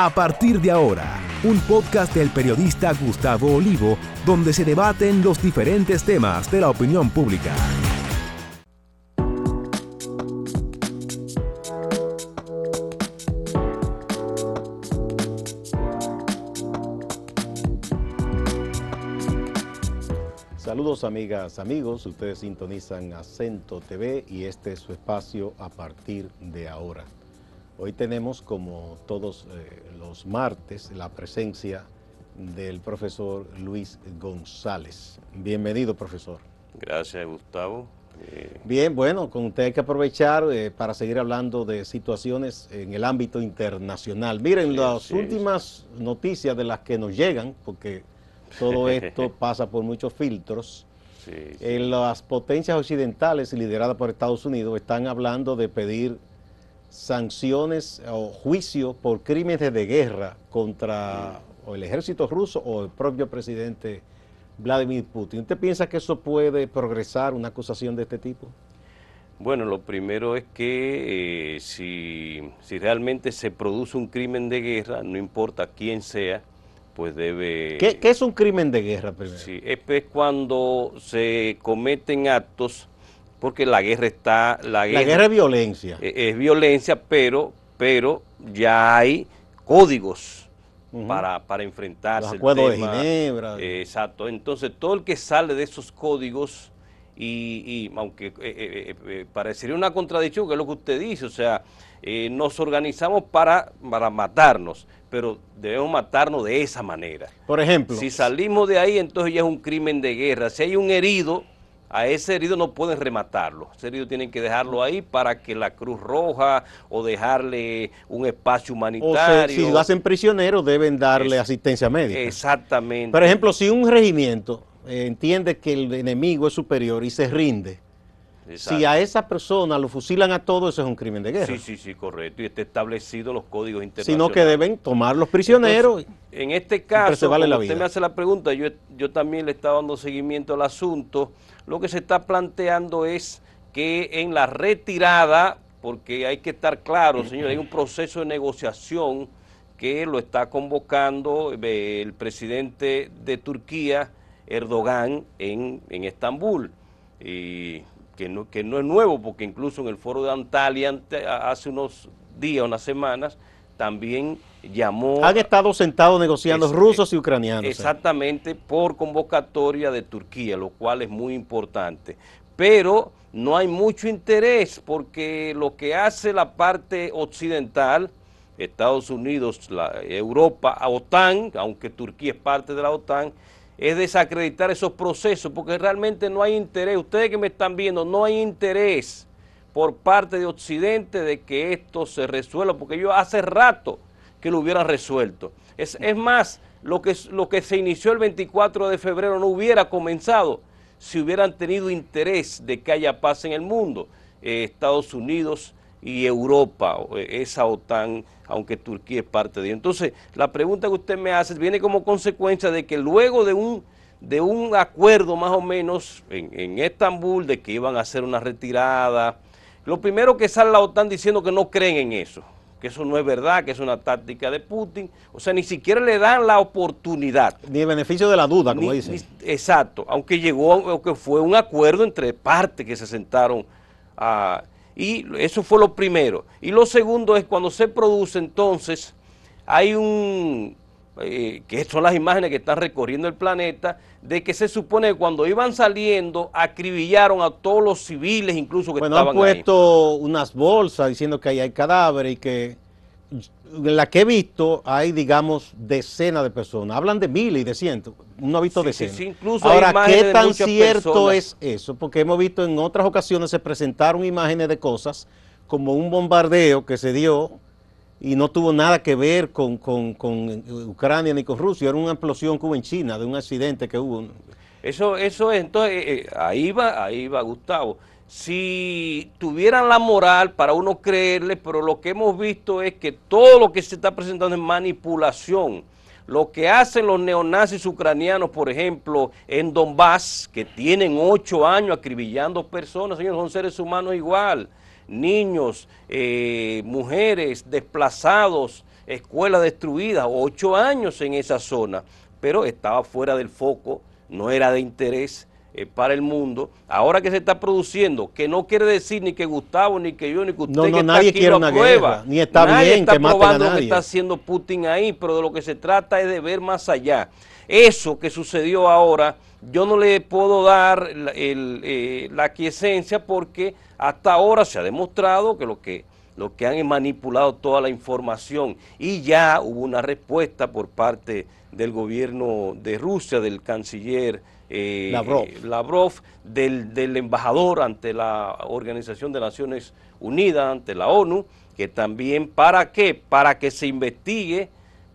A partir de ahora, un podcast del periodista Gustavo Olivo, donde se debaten los diferentes temas de la opinión pública. Saludos amigas, amigos, ustedes sintonizan Acento TV y este es su espacio a partir de ahora. Hoy tenemos como todos eh, los martes la presencia del profesor Luis González. Bienvenido profesor. Gracias Gustavo. Eh, Bien, bueno, con usted hay que aprovechar eh, para seguir hablando de situaciones en el ámbito internacional. Miren, Sí, las sí, últimas noticias de las que nos llegan, porque todo esto pasa por muchos filtros, en las potencias occidentales lideradas por Estados Unidos están hablando de pedir sanciones o juicio por crímenes de guerra contra o el ejército ruso o el propio presidente Vladimir Putin. ¿Usted piensa que eso puede progresar, una acusación de este tipo? Bueno, lo primero es que eh, si, si realmente se produce un crimen de guerra, no importa quién sea, pues debe... ¿Qué, qué es un crimen de guerra primero? Sí, es cuando se cometen actos, porque la guerra está... La guerra, La guerra es violencia. eh, es violencia, pero, pero ya hay códigos Ujú. para, para enfrentarse. Los el acuerdos de. Ginebra. Eh, exacto. Entonces, todo el que sale de esos códigos, y, y aunque eh, eh, eh, parecería una contradicción, que es lo que usted dice, o sea, eh, nos organizamos para, para matarnos, pero debemos matarnos de esa manera. Por ejemplo, Si salimos de ahí, entonces ya es un crimen de guerra. Si hay un herido, a ese herido no pueden rematarlo. Ese herido tienen que dejarlo ahí para que la Cruz Roja o dejarle un espacio o humanitario. si lo hacen prisionero deben darle Es- asistencia médica. Exactamente. Por ejemplo, si un regimiento eh, entiende que el enemigo es superior y se rinde, Exacto. si a esa persona lo fusilan a todos, eso es un crimen de guerra. Sí, sí, sí, correcto. Y está establecido los códigos internacionales. Sino que deben tomar los prisioneros. Entonces, en este caso, la usted vida. me hace la pregunta, yo, yo también le estaba dando seguimiento al asunto. Lo que se está planteando es que en la retirada, porque hay que estar claro, señor, hay un proceso de negociación que lo está convocando eh, el presidente de Turquía, Erdogan, en, en Estambul. Y que no, que no es nuevo, porque incluso en el foro de Antalya hace unos días, unas semanas, también llamó... Han estado sentados negociando Es- rusos y ucranianos. eh. Exactamente, por convocatoria de Turquía, lo cual es muy importante. Pero no hay mucho interés porque lo que hace la parte occidental, Estados Unidos, la Europa, OTAN, aunque Turquía es parte de la OTAN, es desacreditar esos procesos porque realmente no hay interés. Ustedes que me están viendo, no hay interés por parte de Occidente de que esto se resuelva, porque yo hace rato que lo hubieran resuelto. Es, es más, lo que, lo que se inició el 24 de febrero no hubiera comenzado si hubieran tenido interés de que haya paz en el mundo. Eh, Estados Unidos y Europa, eh, esa OTAN, aunque Turquía es parte de ella. Entonces, la pregunta que usted me hace viene como consecuencia de que luego de un, de un acuerdo más o menos en, en Estambul de que iban a hacer una retirada, lo primero que sale la OTAN diciendo que no creen en eso, que eso no es verdad, que es una táctica de Putin, o sea, ni siquiera le dan la oportunidad. Ni el beneficio de la duda, como Ni- dicen. ni- exacto, aunque llegó, o que fue un acuerdo entre partes que se sentaron a... Y eso fue lo primero. Y lo segundo es cuando se produce entonces, hay un, eh, que son las imágenes que están recorriendo el planeta, de que se supone que cuando iban saliendo acribillaron a todos los civiles incluso que bueno, estaban han puesto unas bolsas diciendo que ahí hay cadáveres y que la que he visto hay, digamos, decenas de personas. Hablan de miles y de cientos. Uno ha visto Sí, decenas. sí, sí, incluso Ahora, ¿qué tan cierto personas. es eso? Porque hemos visto en otras ocasiones se presentaron imágenes de cosas como un bombardeo que se dio y no tuvo nada que ver con, con- con Ucrania ni con Rusia. Era una explosión que hubo en China, de un accidente que hubo. Eso, eso es, entonces, eh, eh, ahí va, ahí va Gustavo. Si tuvieran la moral para uno creerle, pero lo que hemos visto es que todo lo que se está presentando es manipulación. Lo que hacen los neonazis ucranianos, por ejemplo, en Donbass, que tienen ocho años acribillando personas, señores, son seres humanos igual, niños, eh, mujeres, desplazados, escuelas destruidas, ocho años en esa zona, pero estaba fuera del foco, no era de interés eh, para el mundo. Ahora que se está produciendo, que no quiere decir ni que Gustavo, ni que yo, ni que usted No, no, que está nadie aquí quiere lo una aprueba. guerra, ni está Nadie bien está que maten a probando lo que nadie. está haciendo Putin ahí, pero de lo que se trata es de ver más allá. Eso que sucedió ahora, yo no le puedo dar la, el, eh, la aquiescencia porque hasta ahora se ha demostrado que lo que lo que han manipulado toda la información y ya hubo una respuesta por parte del gobierno de Rusia, del canciller eh, Lavrov. eh, Lavrov, del, del embajador ante la Organización de Naciones Unidas, ante la ONU, que también, ¿para qué? Para que se investigue,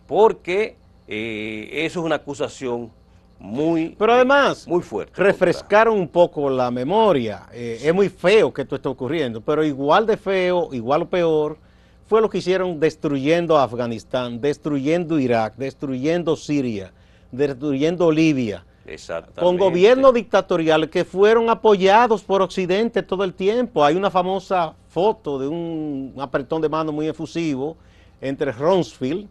porque eh, eso es una acusación muy, Pero además, muy fuerte. refrescaron un poco la memoria. Eh, Es muy feo que esto esté ocurriendo, pero igual de feo, igual o peor, fue lo que hicieron destruyendo Afganistán, destruyendo Irak, destruyendo Siria, destruyendo Libia. Con gobiernos dictatoriales que fueron apoyados por Occidente todo el tiempo. Hay una famosa foto de un apretón de mano muy efusivo entre Rumsfeld,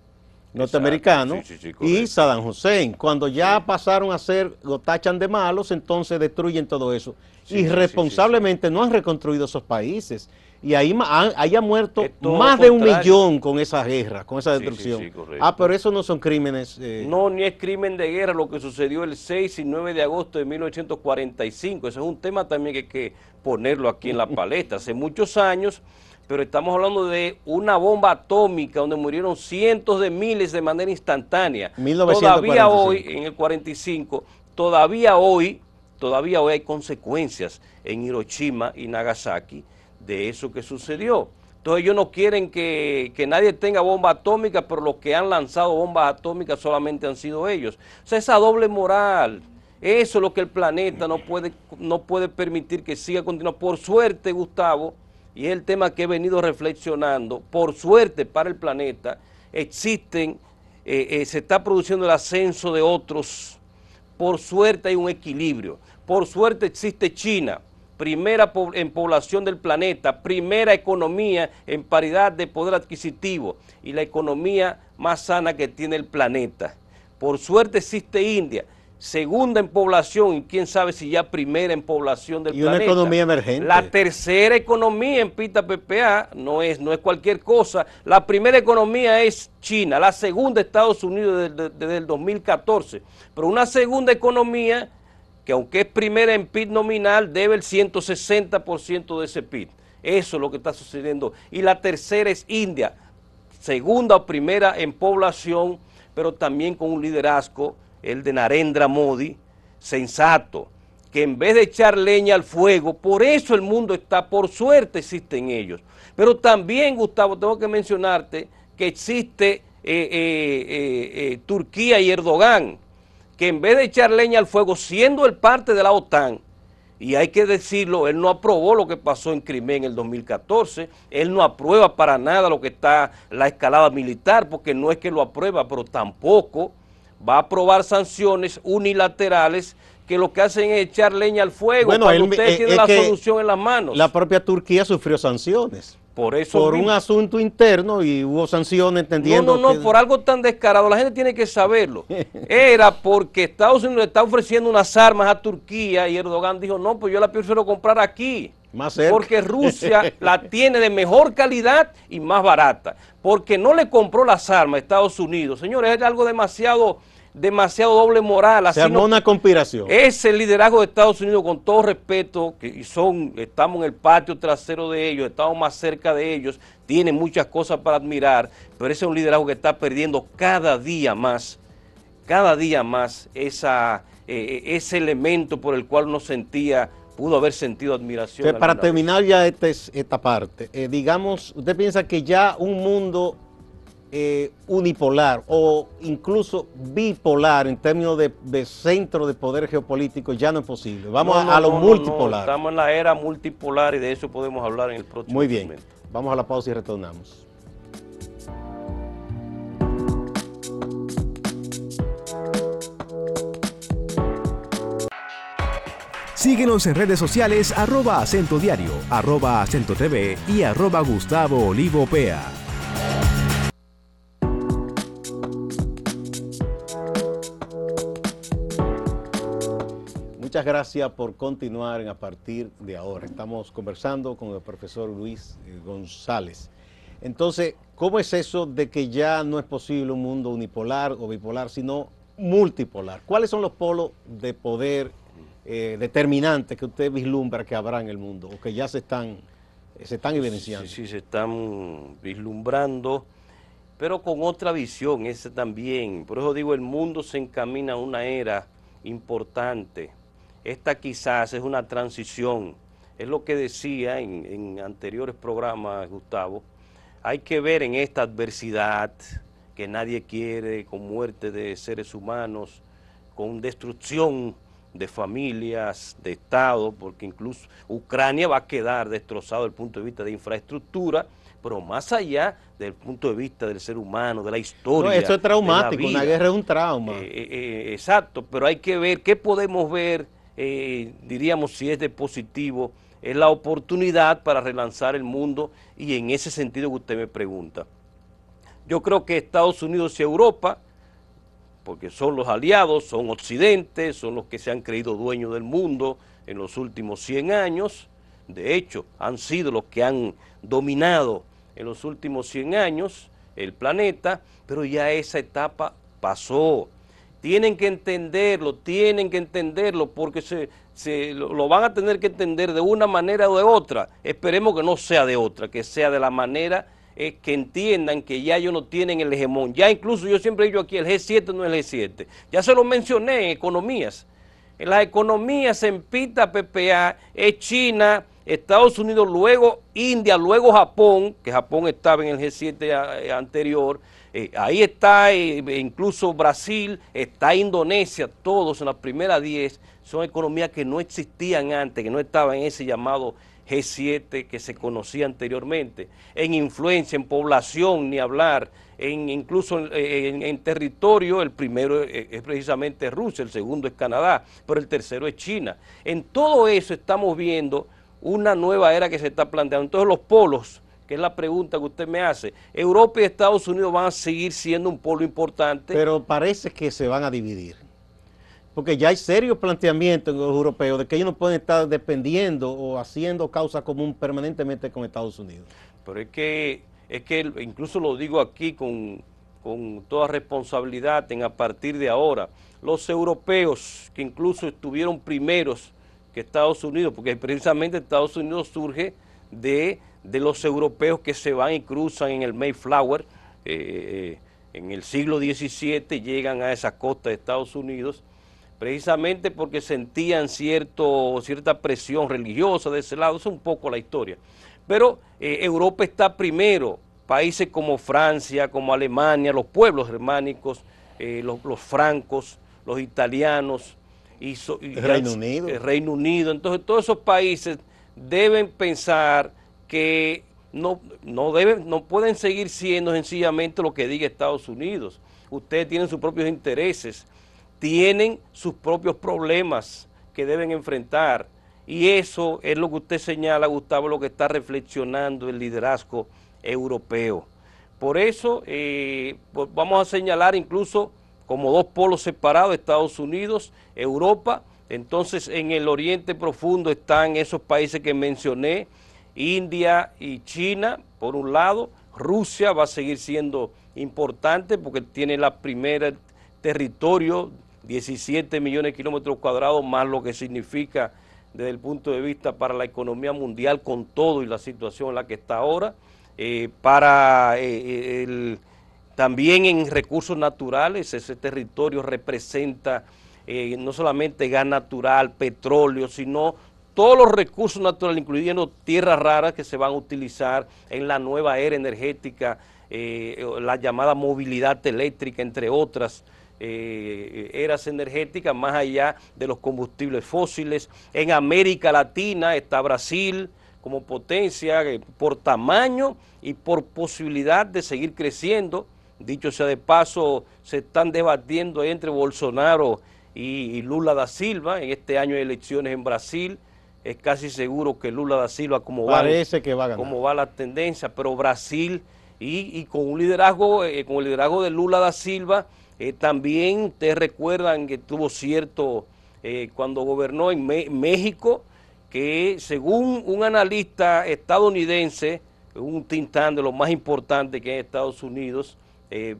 norteamericano, Sí, sí, sí, y. Saddam Hussein. Cuando ya pasaron a ser, lo tachan de malos, entonces destruyen todo eso. Irresponsablemente no han reconstruido esos países. Y ahí han- haya muerto más de un millón con esa guerra, con esa Sí, sí, destrucción. sí, ah, pero eso no son crímenes. eh, No, ni es crimen de guerra lo que sucedió el 6 y 9 de agosto de 1845. Ese es un tema también que hay que ponerlo aquí en la palestra. Hace muchos años, pero estamos hablando de una bomba atómica donde murieron cientos de miles de manera instantánea. 1945. Todavía hoy, en el 45, todavía hoy, todavía hoy hay consecuencias en Hiroshima y Nagasaki de eso que sucedió. Entonces ellos no quieren que, que nadie tenga bomba atómica, pero los que han lanzado bombas atómicas solamente han sido ellos. O sea, esa doble moral, eso es lo que el planeta no puede, no puede permitir que siga continuando. Por suerte, Gustavo, y es el tema que he venido reflexionando, por suerte para el planeta, existen, eh, eh, se está produciendo el ascenso de otros por suerte hay un equilibrio. Por suerte existe China, primera en población del planeta, primera economía en paridad de poder adquisitivo y la economía más sana que tiene el planeta. Por suerte existe India, segunda en población y quién sabe si ya primera en población del Y una planeta. economía emergente. La tercera economía en Pita PPA no es, no es cualquier cosa. La primera economía es China, la segunda Estados Unidos desde, desde el 2014. Pero una segunda economía que aunque es primera en PIB nominal, debe el 160% de ese PIB. Eso es lo que está sucediendo. Y la tercera es India, segunda o primera en población, pero también con un liderazgo, el de Narendra Modi, sensato, que en vez de echar leña al fuego, por eso el mundo está, por suerte existen ellos. Pero también, Gustavo, tengo que mencionarte que existe eh, eh, eh, Turquía y Erdogan, que en vez de echar leña al fuego, siendo el parte de la OTAN, y hay que decirlo, él no aprobó lo que pasó en Crimea en el 2014, él no aprueba para nada lo que está la escalada militar, porque no es que lo aprueba, pero tampoco va a aprobar sanciones unilaterales que lo que hacen es echar leña al fuego Bueno, cuando él- eh, la solución en las manos. La propia Turquía sufrió sanciones. Por eso Por mismo. un asunto interno y hubo sanciones entendiendo No, no, no, que- por algo tan descarado, la gente tiene que saberlo. Era porque Estados Unidos le está ofreciendo unas armas a Turquía y Erdogan dijo, no, pues yo la prefiero comprar aquí. Más cerca. Porque Rusia la tiene de mejor calidad y más barata. Porque no le compró las armas a Estados Unidos. Señores, es algo demasiado demasiado doble moral. Así Se armó una conspiración. Ese liderazgo de Estados Unidos, con todo respeto, que son, estamos en el patio trasero de ellos, estamos más cerca de ellos, tiene muchas cosas para admirar, pero ese es un liderazgo que está perdiendo cada día más, cada día más esa, eh, ese elemento por el cual uno sentía pudo haber sentido admiración. para terminar ya este esta parte, eh, digamos, usted piensa que ya un mundo eh, unipolar o incluso bipolar en términos de, centro de poder geopolítico ya no es posible. Vamos a, lo multipolar. estamos en la era multipolar y de eso podemos hablar en el próximo Muy bien, vamos a la pausa y retornamos. Síguenos en redes sociales arroba acento diario, arroba acento TV y arroba Gustavo Olivo Pea. Muchas gracias por continuar a partir de ahora. Estamos conversando con el profesor Luis eh, González. Entonces, ¿cómo es eso de que ya no es posible un mundo unipolar o bipolar, sino multipolar? ¿Cuáles son los polos de poder eh, determinantes que usted vislumbra que habrá en el mundo o que ya se están, se están evidenciando? Sí, sí, se están vislumbrando, pero con otra visión, ese también. Por eso digo, el mundo se encamina a una era importante esta quizás es una transición, es lo que decía en, anteriores programas, Gustavo, hay que ver en esta adversidad que nadie quiere, con muerte de seres humanos, con destrucción de familias, de Estado, porque incluso Ucrania va a quedar destrozado desde el punto de vista de infraestructura, pero más allá del punto de vista del ser humano, de la historia. No, eso es traumático, una guerra es un trauma. Eh, eh, eh, exacto, pero hay que ver qué podemos ver eh, diríamos si es de positivo, es la oportunidad para relanzar el mundo y en ese sentido que usted me pregunta. Yo creo que Estados Unidos y Europa, porque son los aliados, son Occidente, son los que se han creído dueños del mundo en los últimos 100 años, de hecho han sido los que han dominado en los últimos 100 años el planeta, pero ya esa etapa pasó. Tienen que entenderlo, tienen que entenderlo porque se, lo, van a tener que entender de una manera o de otra. Esperemos que no sea de otra, que sea de la manera eh, que entiendan que ya ellos no tienen el hegemón. Ya incluso yo siempre digo aquí, el G7 no es el G7. Ya se lo mencioné en economías. En las economías en PITA, PPA, es China, Estados Unidos, luego India, luego Japón, que Japón estaba en el G7 eh, anterior, eh, ahí está eh, incluso Brasil, está Indonesia, todos en las primeras 10 son economías que no existían antes, que no estaban en ese llamado G7 que se conocía anteriormente. En influencia, en población, ni hablar, en, incluso en, territorio, el primero es, es precisamente Rusia, el segundo es Canadá, pero el tercero es China. En todo eso estamos viendo una nueva era que se está planteando. Entonces los polos que es la pregunta que usted me hace. Europa y Estados Unidos van a seguir siendo un polo importante. Pero parece que se van a dividir. Porque ya hay serios planteamientos en los europeos de que ellos no pueden estar dependiendo o haciendo causa común permanentemente con Estados Unidos. Pero es que, es que incluso lo digo aquí con, con toda responsabilidad en a partir de ahora, los europeos que incluso estuvieron primeros que Estados Unidos, porque precisamente Estados Unidos surge de de los europeos que se van y cruzan en el Mayflower eh, eh, en el siglo XVII, llegan a esa costa de Estados Unidos, precisamente porque sentían cierto, cierta presión religiosa de ese lado, es un poco la historia. Pero eh, Europa está primero, países como Francia, como Alemania, los pueblos germánicos, los, francos, los italianos, y, Reino Unido. El Reino Unido, entonces todos esos países deben pensar que no, no, deben, no pueden seguir siendo sencillamente lo que diga Estados Unidos. Ustedes tienen sus propios intereses, tienen sus propios problemas que deben enfrentar. Y eso es lo que usted señala, Gustavo, lo que está reflexionando el liderazgo europeo. Por eso eh, pues vamos a señalar incluso como dos polos separados, Estados Unidos, Europa, Entonces, en el Oriente Profundo están esos países que mencioné, India y China, por un lado, Rusia va a seguir siendo importante porque tiene la primera territorio, 17 millones de kilómetros cuadrados, más lo que significa desde el punto de vista para la economía mundial con todo y la situación en la que está ahora, eh, para eh, el, también en recursos naturales, ese territorio representa eh, no solamente gas natural, petróleo, sino todos los recursos naturales, incluyendo tierras raras que se van a utilizar en la nueva era energética, eh, la llamada movilidad eléctrica, entre otras eh, eras energéticas, más allá de los combustibles fósiles. En América Latina está Brasil como potencia eh, por tamaño y por posibilidad de seguir creciendo. Dicho sea de paso, se están debatiendo entre Bolsonaro y, y Lula da Silva en este año de elecciones en Brasil es casi seguro que Lula da Silva, como Parece que va a ganar. como va la tendencia, pero Brasil y, y con un liderazgo, eh, con el liderazgo de Lula da Silva, eh, también ustedes recuerdan que tuvo cierto, eh, cuando gobernó en Me- México, que según un analista estadounidense, un tintán de lo más importante que hay en Estados Unidos,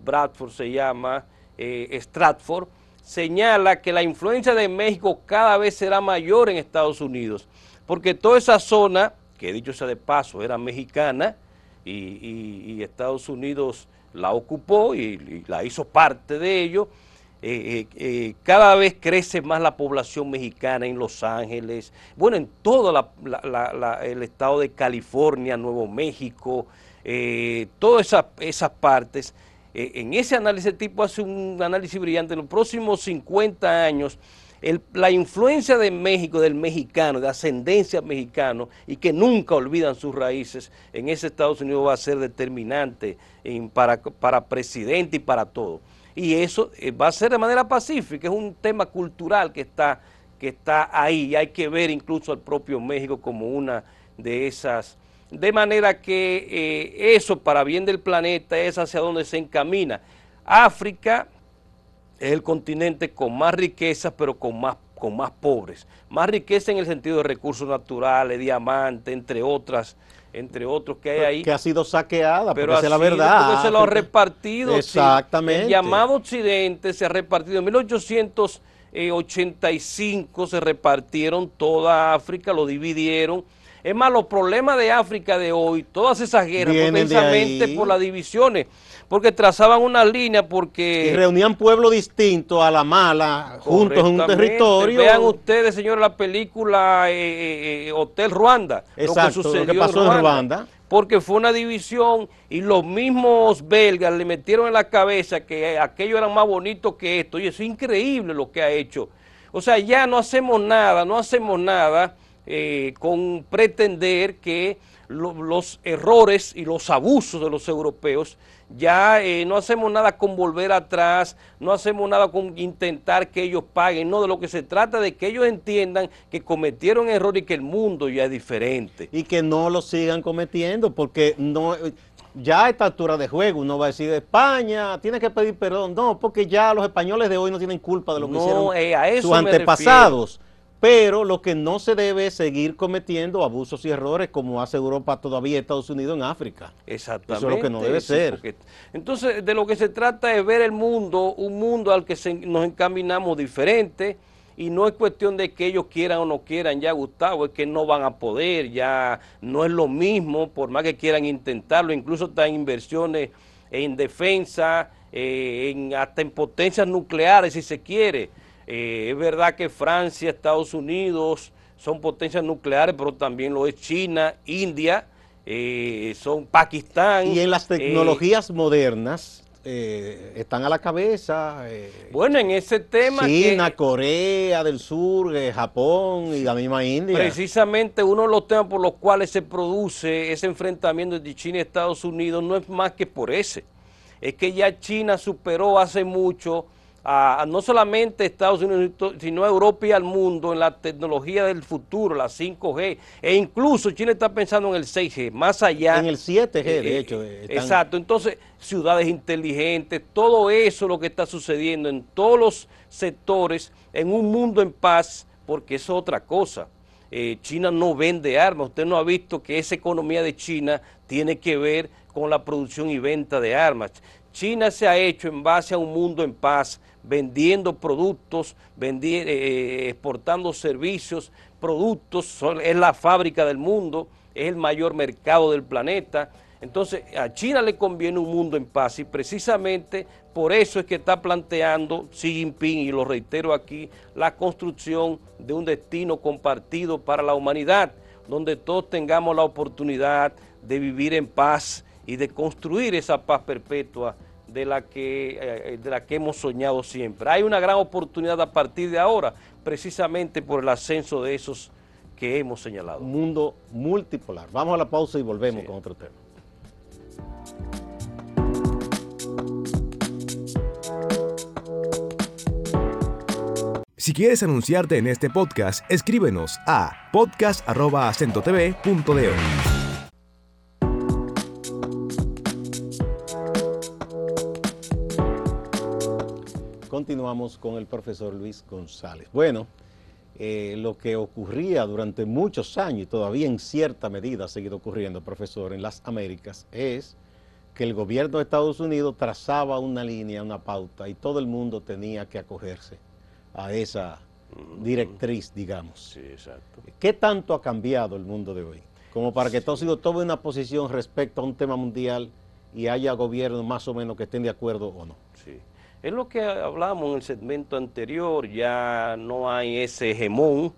Bradford se llama, Stratford, señala que la influencia de México cada vez será mayor en Estados Unidos, porque toda esa zona, que dicho sea de paso, era mexicana, y, Estados Unidos la ocupó y, la hizo parte de ello, eh, eh, eh, cada vez crece más la población mexicana en Los Ángeles, bueno, en todo la- la- la- el estado de California, Nuevo México, todas esas partes. Eh, en ese análisis, el tipo hace un análisis brillante. En los próximos 50 años, la influencia de México, del mexicano, de ascendencia mexicano, y que nunca olvidan sus raíces, en ese Estados Unidos va a ser determinante para, para presidente y para todo. Y eso eh, va a ser de manera pacífica, es un tema cultural que está, que está ahí, y hay que ver incluso al propio México como una de esas de manera que eh, eso para bien del planeta es hacia donde se encamina. África es el continente con más riquezas, pero con más, con más pobres. Más riqueza en el sentido de recursos naturales, diamantes, entre otras, entre otros que hay ahí. Que ha sido saqueada, Pero esa es la verdad. porque se lo ha repartido. sí. Exactamente. El llamado Occidente se ha repartido. En 1885 se repartieron toda África, lo dividieron. Es más, los problemas de África de hoy, todas esas guerras, fue precisamente por las divisiones, porque trazaban una línea, porque... Y reunían pueblos distintos a la mala, juntos en un territorio. Vean ustedes, señores, la película eh, eh, eh, Hotel Ruanda. Exacto, lo que sucedió pasó en Ruanda. Porque fue una división y los mismos belgas le metieron en la cabeza que aquello era más bonito que esto. Y eso es increíble lo que ha hecho. O sea, ya no hacemos nada, no hacemos nada eh, con pretender que lo- los errores y los abusos de los europeos ya eh, no hacemos nada con volver atrás, no hacemos nada con intentar que ellos paguen, no, de lo que se trata de que ellos entiendan que cometieron error y que el mundo ya es diferente. Y que no lo sigan cometiendo, porque no ya a esta altura de juego uno va a decir España tiene que pedir perdón, no, porque ya los españoles de hoy no tienen culpa de lo que No, hicieron eh, a eso sus antepasados. Pero lo que no se debe es seguir cometiendo abusos y errores como hace Europa todavía Estados Unidos en África. Exactamente. Eso es lo que no debe sí, ser. porque- entonces, de lo que se trata es ver el mundo, un mundo al que se- nos encaminamos diferente, y no es cuestión de que ellos quieran o no quieran ya, Gustavo, es que no van a poder, ya no es lo mismo, por más que quieran intentarlo, incluso están inversiones en defensa, eh, en, hasta en potencias nucleares, si se quiere. Eh, es verdad que Francia, Estados Unidos son potencias nucleares, pero también lo es China, India, eh, son Pakistán. Y en las eh, tecnologías modernas están a la cabeza bueno, en ese tema China, que Corea del Sur, Japón y la misma India. precisamente uno de los temas por los cuales se produce ese enfrentamiento entre China y Estados Unidos no es más que por ese. Es que ya China superó hace mucho a, a no solamente Estados Unidos, sino a Europa y al mundo en la tecnología del futuro, la 5G. E incluso China está pensando en el 6G, más allá. En el 7G, de Eh, hecho. eh, están- Exacto, entonces ciudades inteligentes, todo eso lo que está sucediendo en todos los sectores, en un mundo en paz, porque es otra cosa. Eh, China no vende armas, usted no ha visto que esa economía de China tiene que ver con la producción y venta de armas. China se ha hecho en base a un mundo en paz, vendiendo productos, eh, exportando servicios, productos, es la fábrica del mundo, es el mayor mercado del planeta. Entonces, a China le conviene un mundo en paz y precisamente por eso es que está planteando Xi Jinping, y lo reitero aquí, la construcción de un destino compartido para la humanidad, donde todos tengamos la oportunidad de vivir en paz y de construir esa paz perpetua de la que, eh, de la que hemos soñado siempre. Hay una gran oportunidad a partir de ahora, precisamente por el ascenso de esos que hemos señalado. Un mundo multipolar. Vamos a la pausa y volvemos con otro tema. Si quieres anunciarte en este podcast, escríbenos a podcast.acentotv.de. Continuamos con el profesor Luis González. Bueno, eh, lo que ocurría durante muchos años y todavía en cierta medida ha seguido ocurriendo, profesor, en las Américas, es que el gobierno de Estados Unidos trazaba una línea, una pauta y todo el mundo tenía que acogerse a esa directriz, digamos. Sí, exacto. ¿Qué tanto ha cambiado el mundo de hoy? Como para que Estados Unidos tome una posición respecto a un tema mundial y haya gobiernos más o menos que estén de acuerdo o no. Sí. Es lo que hablamos en el segmento anterior, ya no hay ese hegemón,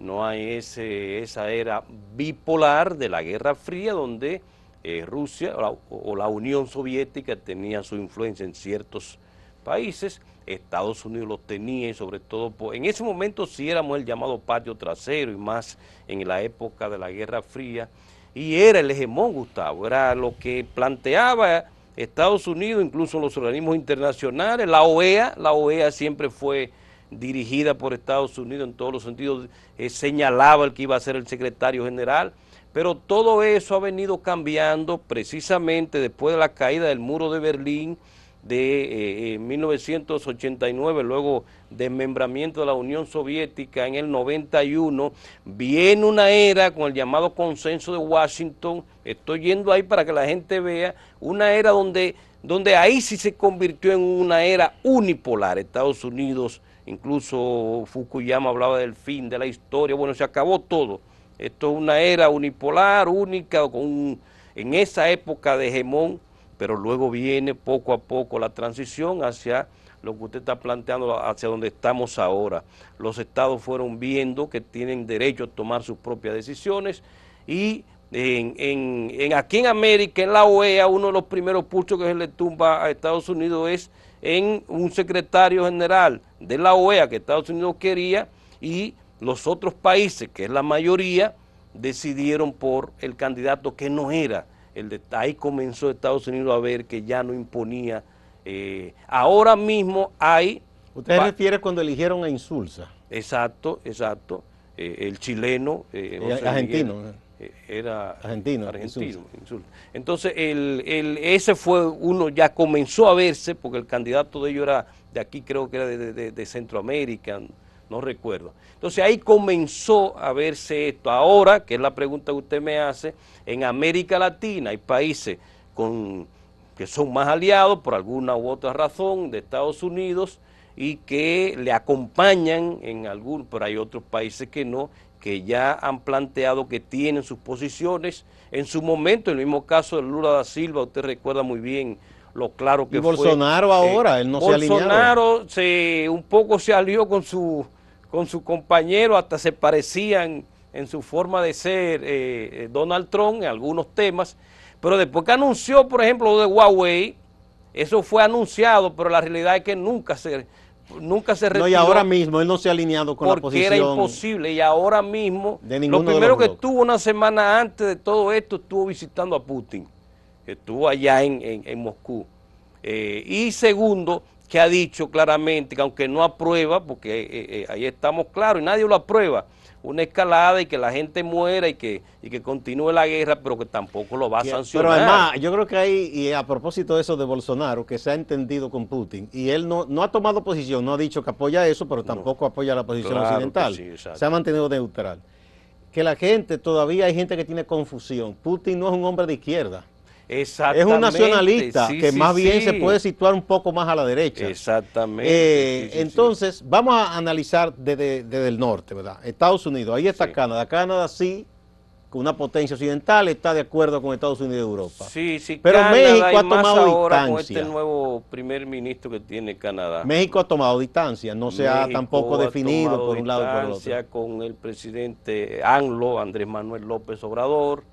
no hay ese, esa era bipolar de la Guerra Fría donde eh, Rusia o la Unión Soviética tenía su influencia en ciertos países Estados Unidos los tenía y sobre todo, en ese momento sí éramos el llamado patio trasero y más en la época de la Guerra Fría, y era el hegemón, Gustavo, era lo que planteaba Estados Unidos, incluso los organismos internacionales, la OEA, la OEA siempre fue dirigida por Estados Unidos en todos los sentidos, eh, señalaba el que iba a ser el secretario general, pero todo eso ha venido cambiando precisamente después de la caída del muro de Berlín, de 1989, eh, luego desmembramiento de la Unión Soviética en el 91, viene una era con el llamado consenso de Washington, estoy yendo ahí para que la gente vea, una era donde, donde ahí sí se convirtió en una era unipolar, Estados Unidos, incluso Fukuyama hablaba del fin de la historia, bueno, se acabó todo, esto es una era unipolar, única, con en esa época de hegemón pero luego viene poco a poco la transición hacia lo que usted está planteando, hacia donde estamos ahora. Los estados fueron viendo que tienen derecho a tomar sus propias decisiones y en, aquí en América, en la OEA, uno de los primeros puchos que se le tumba a Estados Unidos es en un secretario general de la OEA que Estados Unidos quería y los otros países, que es la mayoría, decidieron por el candidato que no era el ahí comenzó Estados Unidos a ver que ya no imponía. Eh, ahora mismo hay... ¿Usted refiere cuando eligieron a Insulza? Exacto, exacto. Eh, el chileno... Eh, argentino. era argentino. argentino Entonces, el, el, ese fue uno, ya comenzó a verse, porque el candidato de ellos era de aquí, creo que era de, de Centroamérica, no recuerdo. Entonces ahí comenzó a verse esto. Ahora, que es la pregunta que usted me hace, en América Latina hay países con, que son más aliados por alguna u otra razón de Estados Unidos y que le acompañan en algún, pero hay otros países que no, que ya han planteado que tienen sus posiciones. En su momento, en el mismo caso de Lula da Silva, usted recuerda muy bien lo claro que y Bolsonaro ahora, él no se alineó. Bolsonaro se, un poco se alió con su con su compañero, hasta se parecían en su forma de ser eh, eh, Donald Trump en algunos temas, pero después que anunció, por ejemplo, lo de Huawei, eso fue anunciado, pero la realidad es que nunca se nunca se retiró. No, y ahora mismo él no se ha alineado con la posición. Porque era imposible, y ahora mismo, lo primero que estuvo una semana antes de todo esto, estuvo visitando a Putin, estuvo allá en, Moscú. Eh, y segundo, que ha dicho claramente que aunque no aprueba, porque eh, eh, ahí estamos claros y nadie lo aprueba, una escalada y que la gente muera y que, y que continúe la guerra, pero que tampoco lo va a sancionar. Pero además, yo creo que hay, y a propósito de eso de Bolsonaro, que se ha entendido con Putin, y él no, no ha tomado posición, no ha dicho que apoya eso, pero tampoco apoya la posición Claro occidental. sí, se ha mantenido neutral. Que la gente, todavía hay gente que tiene confusión. Putin no es un hombre de izquierda. Es Exactamente. un nacionalista sí, que sí, más bien sí. se puede situar un poco más a la derecha. Exactamente. Eh, entonces, vamos a analizar desde, desde el norte, ¿verdad? Estados Unidos, ahí está Canadá. Canadá sí, con una potencia occidental, está de acuerdo con Estados Unidos y Europa. Sí, sí, Pero Canadá, México ha tomado ahora con distancia. este nuevo primer ministro que tiene Canadá. México ha tomado distancia, no se ha tampoco ha definido por un lado y por el otro. distancia con el presidente ANLO, Andrés Manuel López Obrador.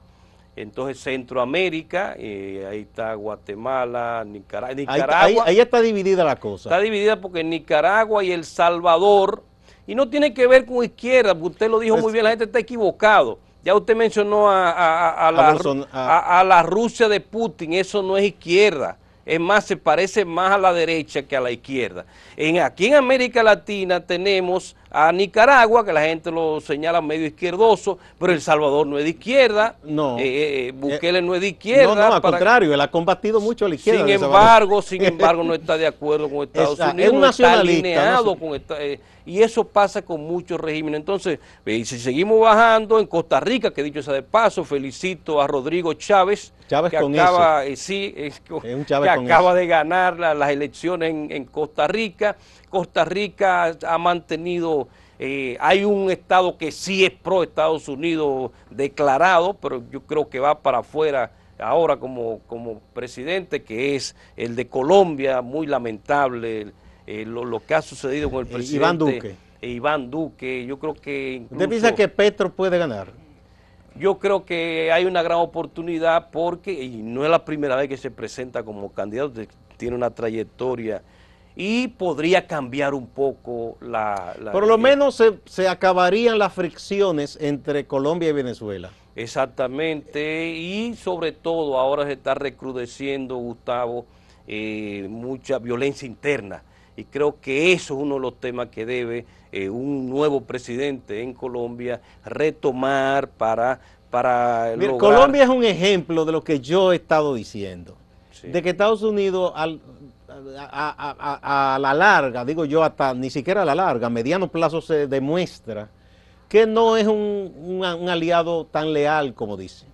Entonces Centroamérica, eh, ahí está Guatemala, Nicara- Ahí, Nicaragua. ahí- ahí está dividida la cosa. Está dividida porque Nicaragua y El Salvador, y no tiene que ver con izquierda, porque usted lo dijo muy bien, la gente está equivocado. Ya usted mencionó a, a- a- a la, Bolson- a la Rusia de Putin, eso no es izquierda. Es más, se parece más a la derecha que a la izquierda. En, aquí en América Latina tenemos a Nicaragua, que la gente lo señala medio izquierdoso, pero El Salvador no es de izquierda. No. Eh, eh, Bukele no es de izquierda. No, no, al para- contrario, él ha combatido mucho a la izquierda. sin embargo, sin embargo, no está de acuerdo con Estados Esa- es Unidos, un no está alineado no sé. con esta- eh, y eso pasa con muchos regímenes. Entonces, eh, si seguimos bajando en Costa Rica, que dicho sea de paso, felicito a Rodrigo Chávez, Chávez que con acaba, eh, sí, es co- Es un Chávez que con acaba eso. de ganar la- las elecciones en, en Costa Rica. Costa Rica ha mantenido, eh, hay un estado que sí es pro Estados Unidos declarado, pero yo creo que va para afuera ahora como, como presidente, que es el de Colombia, muy lamentable eh, lo, lo que ha sucedido con el Eh, presidente. Iván Duque. Iván Duque, yo creo que ¿Usted incluso- piensa que Petro puede ganar? yo creo que hay una gran oportunidad porque, y no es la primera vez que se presenta como candidato, tiene una trayectoria y podría cambiar un poco la... la- Por lo eh, menos se, se acabarían las fricciones entre Colombia y Venezuela. Exactamente, y sobre todo ahora se está recrudeciendo, Gustavo, eh, mucha violencia interna. Y creo que eso es uno de los temas que debe eh, un nuevo presidente en Colombia retomar para, para Mira, lograr- Colombia es un ejemplo de lo que yo he estado diciendo. De que Estados Unidos al- a, a- a- la larga, digo yo hasta ni siquiera a la larga, a mediano plazo se demuestra que no es un, un- un aliado tan leal como dice.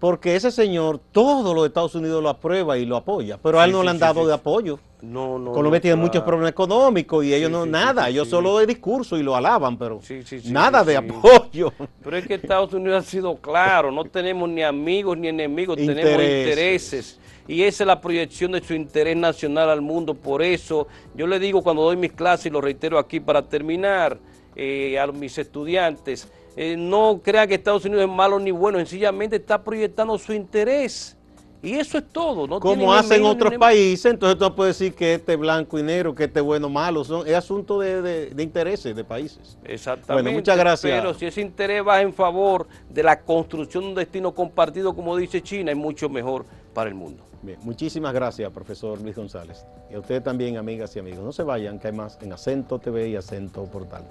Porque ese señor, todos los Estados Unidos lo aprueba y lo apoya, pero a él Sí, no sí, le han dado sí. de apoyo. No, no, Colombia no, tiene claro. muchos problemas económicos y ellos no, nada, ellos solo de discurso y lo alaban, pero nada de apoyo. Pero es que Estados Unidos ha sido claro, no tenemos ni amigos ni enemigos, tenemos Intereses. intereses. Y esa es la proyección de su interés nacional al mundo. Por eso yo le digo cuando doy mis clases, y lo reitero aquí para terminar, eh, a mis estudiantes, eh, no crean que Estados Unidos es malo ni bueno, sencillamente está proyectando su interés. Y eso es todo. No como hacen otros países, entonces tú no puedes decir que este blanco y negro, que este bueno o malo, son, es asunto de, de- de intereses de países. Exactamente. Bueno, muchas gracias. Pero si ese interés va en favor de la construcción de un destino compartido, como dice China, es mucho mejor para el mundo. Bien, muchísimas gracias, profesor Luis González. Y a ustedes también, amigas y amigos. No se vayan, que hay más en Acento TV y Acento Portal.